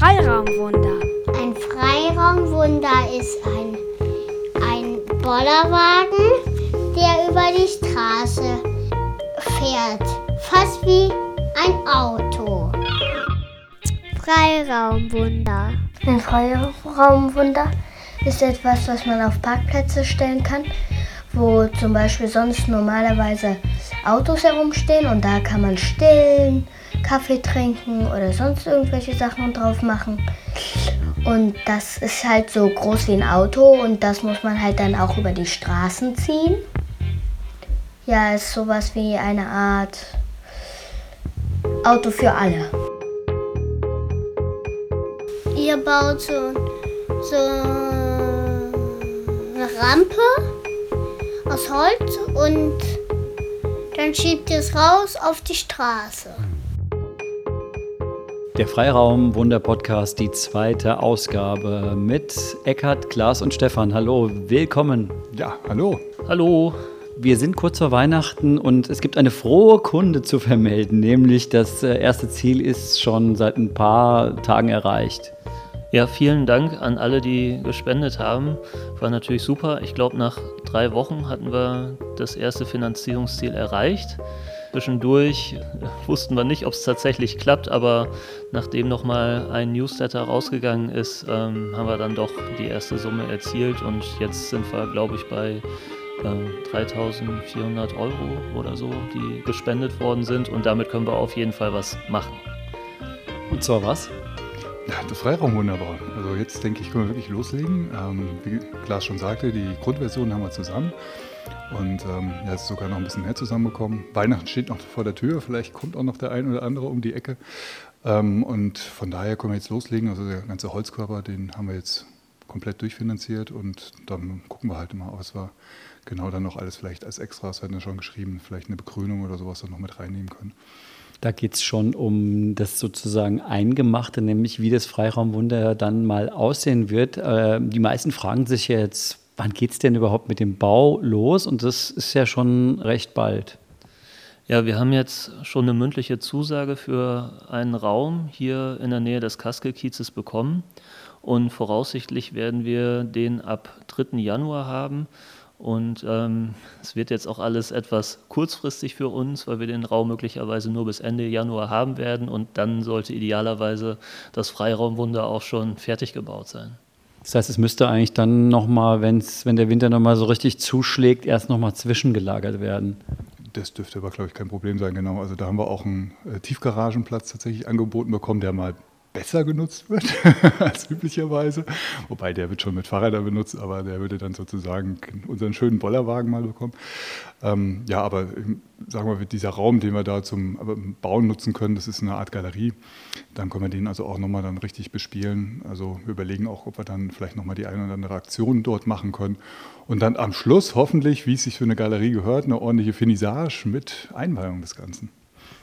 Freiraumwunder? Ein Freiraumwunder ist ein, ein Bollerwagen, der über die Straße fährt. Fast wie ein Auto. Freiraumwunder. Ein Freiraumwunder ist etwas, was man auf Parkplätze stellen kann, wo zum Beispiel sonst normalerweise Autos herumstehen und da kann man stillen, Kaffee trinken oder sonst irgendwelche Sachen drauf machen. Und das ist halt so groß wie ein Auto und das muss man halt dann auch über die Straßen ziehen. Ja, ist sowas wie eine Art Auto für alle. Ihr baut so, so eine Rampe aus Holz und dann schiebt ihr es raus auf die Straße. Der Freiraum Wunder Podcast, die zweite Ausgabe mit Eckhard, Klaas und Stefan. Hallo, willkommen. Ja, hallo. Hallo. Wir sind kurz vor Weihnachten und es gibt eine frohe Kunde zu vermelden, nämlich das äh, erste Ziel ist schon seit ein paar Tagen erreicht. Ja, vielen Dank an alle, die gespendet haben. War natürlich super. Ich glaube, nach drei Wochen hatten wir das erste Finanzierungsziel erreicht. Zwischendurch wussten wir nicht, ob es tatsächlich klappt, aber nachdem nochmal ein Newsletter rausgegangen ist, ähm, haben wir dann doch die erste Summe erzielt und jetzt sind wir, glaube ich, bei äh, 3400 Euro oder so, die gespendet worden sind und damit können wir auf jeden Fall was machen. Und zwar was? Ja, das Freiraum wunderbar. Also jetzt denke ich, können wir wirklich loslegen. Ähm, wie Klaas schon sagte, die Grundversion haben wir zusammen. Und ähm, ja, ist sogar noch ein bisschen mehr zusammengekommen. Weihnachten steht noch vor der Tür, vielleicht kommt auch noch der ein oder andere um die Ecke. Ähm, und von daher können wir jetzt loslegen. Also der ganze Holzkörper, den haben wir jetzt komplett durchfinanziert und dann gucken wir halt immer, was wir genau dann noch alles vielleicht als Extras, wir schon geschrieben, vielleicht eine Begrünung oder sowas dann noch mit reinnehmen können. Da geht es schon um das sozusagen Eingemachte, nämlich wie das Freiraumwunder dann mal aussehen wird. Äh, die meisten fragen sich jetzt, wann geht es denn überhaupt mit dem Bau los? Und das ist ja schon recht bald. Ja, wir haben jetzt schon eine mündliche Zusage für einen Raum hier in der Nähe des Kaskelkiezes bekommen. Und voraussichtlich werden wir den ab 3. Januar haben. Und ähm, es wird jetzt auch alles etwas kurzfristig für uns, weil wir den Raum möglicherweise nur bis Ende Januar haben werden. Und dann sollte idealerweise das Freiraumwunder auch schon fertig gebaut sein. Das heißt, es müsste eigentlich dann nochmal, wenn der Winter nochmal so richtig zuschlägt, erst nochmal zwischengelagert werden. Das dürfte aber, glaube ich, kein Problem sein, genau. Also da haben wir auch einen äh, Tiefgaragenplatz tatsächlich angeboten bekommen, der mal besser genutzt wird als üblicherweise. Wobei der wird schon mit Fahrrädern benutzt, aber der würde dann sozusagen unseren schönen Bollerwagen mal bekommen. Ähm, ja, aber sagen wir, dieser Raum, den wir da zum Bauen nutzen können, das ist eine Art Galerie. Dann können wir den also auch nochmal dann richtig bespielen. Also wir überlegen auch, ob wir dann vielleicht nochmal die eine oder andere Aktion dort machen können. Und dann am Schluss hoffentlich, wie es sich für eine Galerie gehört, eine ordentliche Finissage mit Einweihung des Ganzen.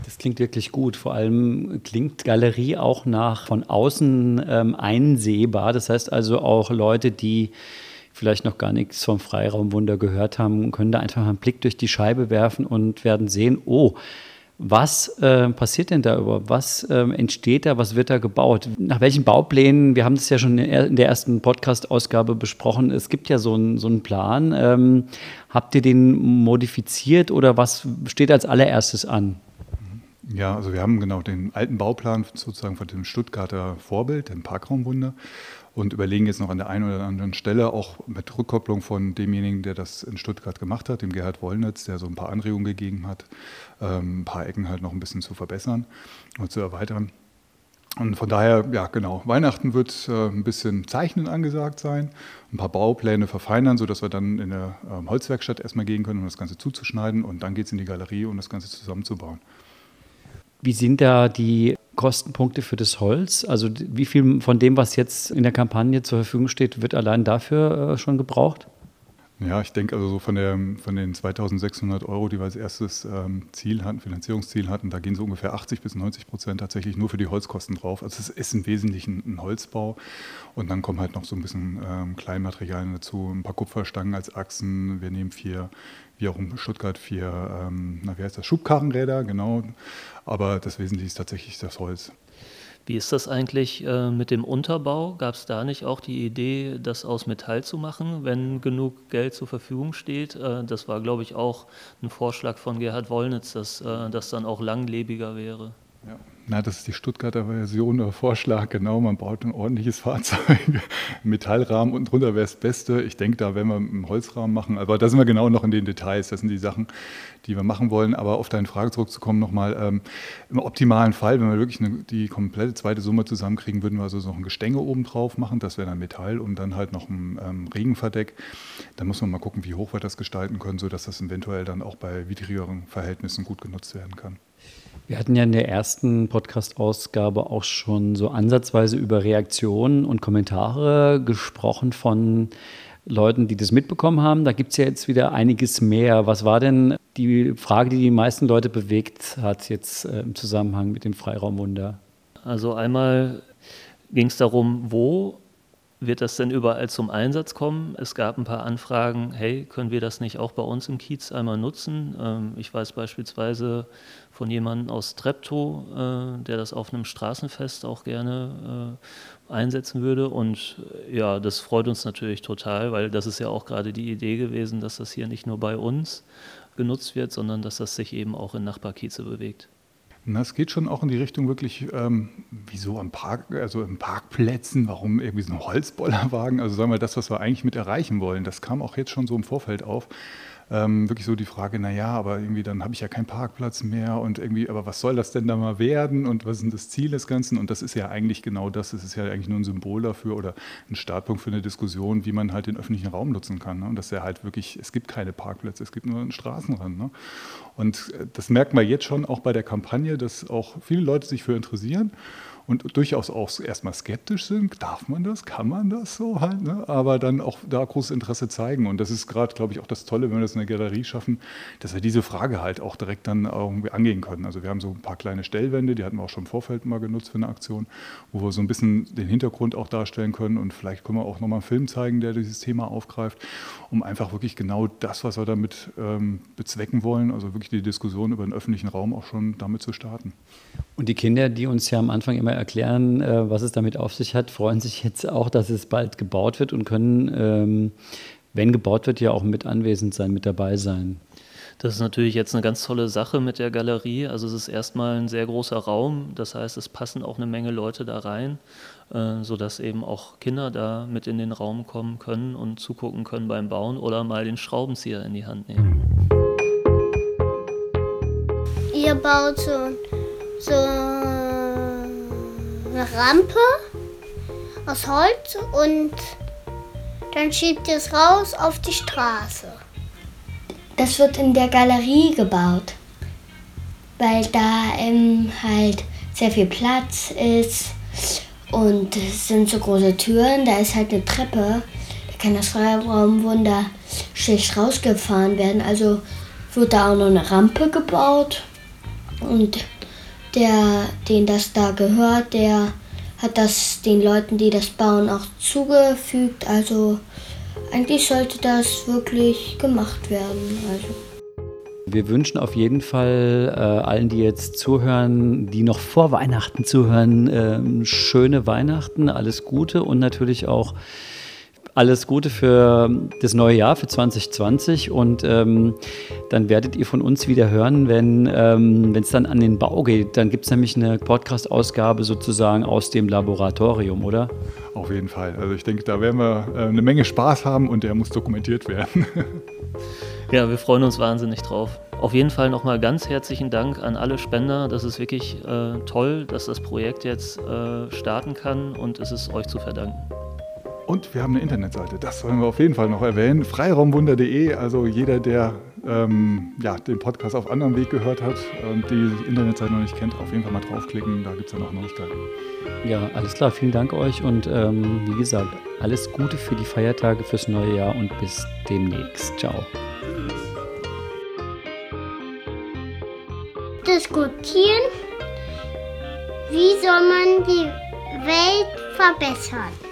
Das klingt wirklich gut. Vor allem klingt Galerie auch nach von außen ähm, einsehbar. Das heißt also auch Leute, die vielleicht noch gar nichts vom Freiraumwunder gehört haben, können da einfach einen Blick durch die Scheibe werfen und werden sehen, oh, was äh, passiert denn da überhaupt? Was äh, entsteht da? Was wird da gebaut? Nach welchen Bauplänen? Wir haben das ja schon in der ersten Podcast-Ausgabe besprochen. Es gibt ja so einen, so einen Plan. Ähm, habt ihr den modifiziert oder was steht als allererstes an? Ja, also wir haben genau den alten Bauplan sozusagen von dem Stuttgarter Vorbild, dem Parkraumwunder, und überlegen jetzt noch an der einen oder anderen Stelle, auch mit Rückkopplung von demjenigen, der das in Stuttgart gemacht hat, dem Gerhard Wollnitz, der so ein paar Anregungen gegeben hat, ähm, ein paar Ecken halt noch ein bisschen zu verbessern und zu erweitern. Und von daher, ja genau, Weihnachten wird äh, ein bisschen Zeichnen angesagt sein, ein paar Baupläne verfeinern, sodass wir dann in der ähm, Holzwerkstatt erstmal gehen können, um das Ganze zuzuschneiden und dann geht es in die Galerie, um das Ganze zusammenzubauen. Wie sind da die Kostenpunkte für das Holz? Also wie viel von dem, was jetzt in der Kampagne zur Verfügung steht, wird allein dafür äh, schon gebraucht? Ja, ich denke also so von, der, von den 2600 Euro, die wir als erstes ähm, Ziel hatten, Finanzierungsziel hatten, da gehen so ungefähr 80 bis 90 Prozent tatsächlich nur für die Holzkosten drauf. Also es ist im Wesentlichen ein Holzbau und dann kommen halt noch so ein bisschen ähm, Kleinmaterialien dazu, ein paar Kupferstangen als Achsen. Wir nehmen vier, wie auch in Stuttgart, vier, ähm, na, wie heißt das, Schubkarrenräder, genau. Aber das Wesentliche ist tatsächlich das Holz. Wie ist das eigentlich äh, mit dem Unterbau? Gab es da nicht auch die Idee, das aus Metall zu machen, wenn genug Geld zur Verfügung steht? Äh, das war, glaube ich, auch ein Vorschlag von Gerhard Wollnitz, dass äh, das dann auch langlebiger wäre. Ja. Na, das ist die Stuttgarter Version oder Vorschlag, genau. Man baut ein ordentliches Fahrzeug, Metallrahmen und drunter wäre das Beste. Ich denke, da werden wir einen Holzrahmen machen, aber da sind wir genau noch in den Details. Das sind die Sachen, die wir machen wollen. Aber auf deine Frage zurückzukommen nochmal, ähm, im optimalen Fall, wenn wir wirklich eine, die komplette zweite Summe zusammenkriegen, würden wir also noch ein Gestänge oben drauf machen. Das wäre dann Metall und dann halt noch ein ähm, Regenverdeck. Dann muss man mal gucken, wie hoch wir das gestalten können, sodass das eventuell dann auch bei widrigeren Verhältnissen gut genutzt werden kann. Wir hatten ja in der ersten Podcast-Ausgabe auch schon so ansatzweise über Reaktionen und Kommentare gesprochen von Leuten, die das mitbekommen haben. Da gibt es ja jetzt wieder einiges mehr. Was war denn die Frage, die die meisten Leute bewegt hat jetzt äh, im Zusammenhang mit dem Freiraumwunder? Also einmal ging es darum, wo wird das denn überall zum Einsatz kommen? Es gab ein paar Anfragen, hey, können wir das nicht auch bei uns im Kiez einmal nutzen? Ähm, ich weiß beispielsweise von jemandem aus Treptow, äh, der das auf einem Straßenfest auch gerne äh, einsetzen würde. Und äh, ja, das freut uns natürlich total, weil das ist ja auch gerade die Idee gewesen, dass das hier nicht nur bei uns genutzt wird, sondern dass das sich eben auch in Nachbarkieze bewegt. Na, es geht schon auch in die Richtung wirklich, ähm, wieso am Park, also im Parkplätzen, warum irgendwie so ein Holzbollerwagen, also sagen wir das, was wir eigentlich mit erreichen wollen, das kam auch jetzt schon so im Vorfeld auf ähm, wirklich so die Frage, naja, aber irgendwie dann habe ich ja keinen Parkplatz mehr und irgendwie, aber was soll das denn da mal werden und was ist denn das Ziel des Ganzen? Und das ist ja eigentlich genau das, es ist ja eigentlich nur ein Symbol dafür oder ein Startpunkt für eine Diskussion, wie man halt den öffentlichen Raum nutzen kann. Ne? Und dass er halt wirklich, es gibt keine Parkplätze, es gibt nur einen Straßenrand. Ne? Und äh, das merkt man jetzt schon auch bei der Kampagne, dass auch viele Leute sich für interessieren und durchaus auch erstmal skeptisch sind. Darf man das? Kann man das so halt? Ne? Aber dann auch da großes Interesse zeigen. Und das ist gerade, glaube ich, auch das Tolle, wenn wir das in der Galerie schaffen, dass wir diese Frage halt auch direkt dann irgendwie angehen können. Also wir haben so ein paar kleine Stellwände, die hatten wir auch schon im Vorfeld mal genutzt für eine Aktion, wo wir so ein bisschen den Hintergrund auch darstellen können. Und vielleicht können wir auch nochmal einen Film zeigen, der dieses Thema aufgreift, um einfach wirklich genau das, was wir damit ähm, bezwecken wollen, also wirklich die Diskussion über den öffentlichen Raum auch schon damit zu starten. Und die Kinder, die uns ja am Anfang immer erklären, äh, was es damit auf sich hat, freuen sich jetzt auch, dass es bald gebaut wird und können, ähm, wenn gebaut wird, ja auch mit anwesend sein, mit dabei sein. Das ist natürlich jetzt eine ganz tolle Sache mit der Galerie. Also es ist erstmal ein sehr großer Raum, das heißt, es passen auch eine Menge Leute da rein, äh, sodass eben auch Kinder da mit in den Raum kommen können und zugucken können beim Bauen oder mal den Schraubenzieher in die Hand nehmen. Ihr baut so so Rampe aus Holz und dann schiebt ihr es raus auf die Straße. Das wird in der Galerie gebaut, weil da ähm, halt sehr viel Platz ist und es sind so große Türen, da ist halt eine Treppe, da kann das Freiraumwunder schlecht rausgefahren werden. Also wird da auch noch eine Rampe gebaut und der, den das da gehört, der hat das den Leuten, die das bauen, auch zugefügt. Also eigentlich sollte das wirklich gemacht werden. Also. Wir wünschen auf jeden Fall äh, allen, die jetzt zuhören, die noch vor Weihnachten zuhören, äh, schöne Weihnachten, alles Gute und natürlich auch alles Gute für das neue Jahr, für 2020. Und ähm, dann werdet ihr von uns wieder hören, wenn ähm, es dann an den Bau geht. Dann gibt es nämlich eine Podcast-Ausgabe sozusagen aus dem Laboratorium, oder? Auf jeden Fall. Also ich denke, da werden wir äh, eine Menge Spaß haben und der muss dokumentiert werden. ja, wir freuen uns wahnsinnig drauf. Auf jeden Fall nochmal ganz herzlichen Dank an alle Spender. Das ist wirklich äh, toll, dass das Projekt jetzt äh, starten kann und es ist euch zu verdanken. Und wir haben eine Internetseite, das wollen wir auf jeden Fall noch erwähnen. Freiraumwunder.de, also jeder, der ähm, ja, den Podcast auf anderem Weg gehört hat und die Internetseite noch nicht kennt, auf jeden Fall mal draufklicken, da gibt es ja noch Neuigkeiten. Ja, alles klar, vielen Dank euch und ähm, wie gesagt, alles Gute für die Feiertage, fürs neue Jahr und bis demnächst. Ciao. Diskutieren, wie soll man die Welt verbessern?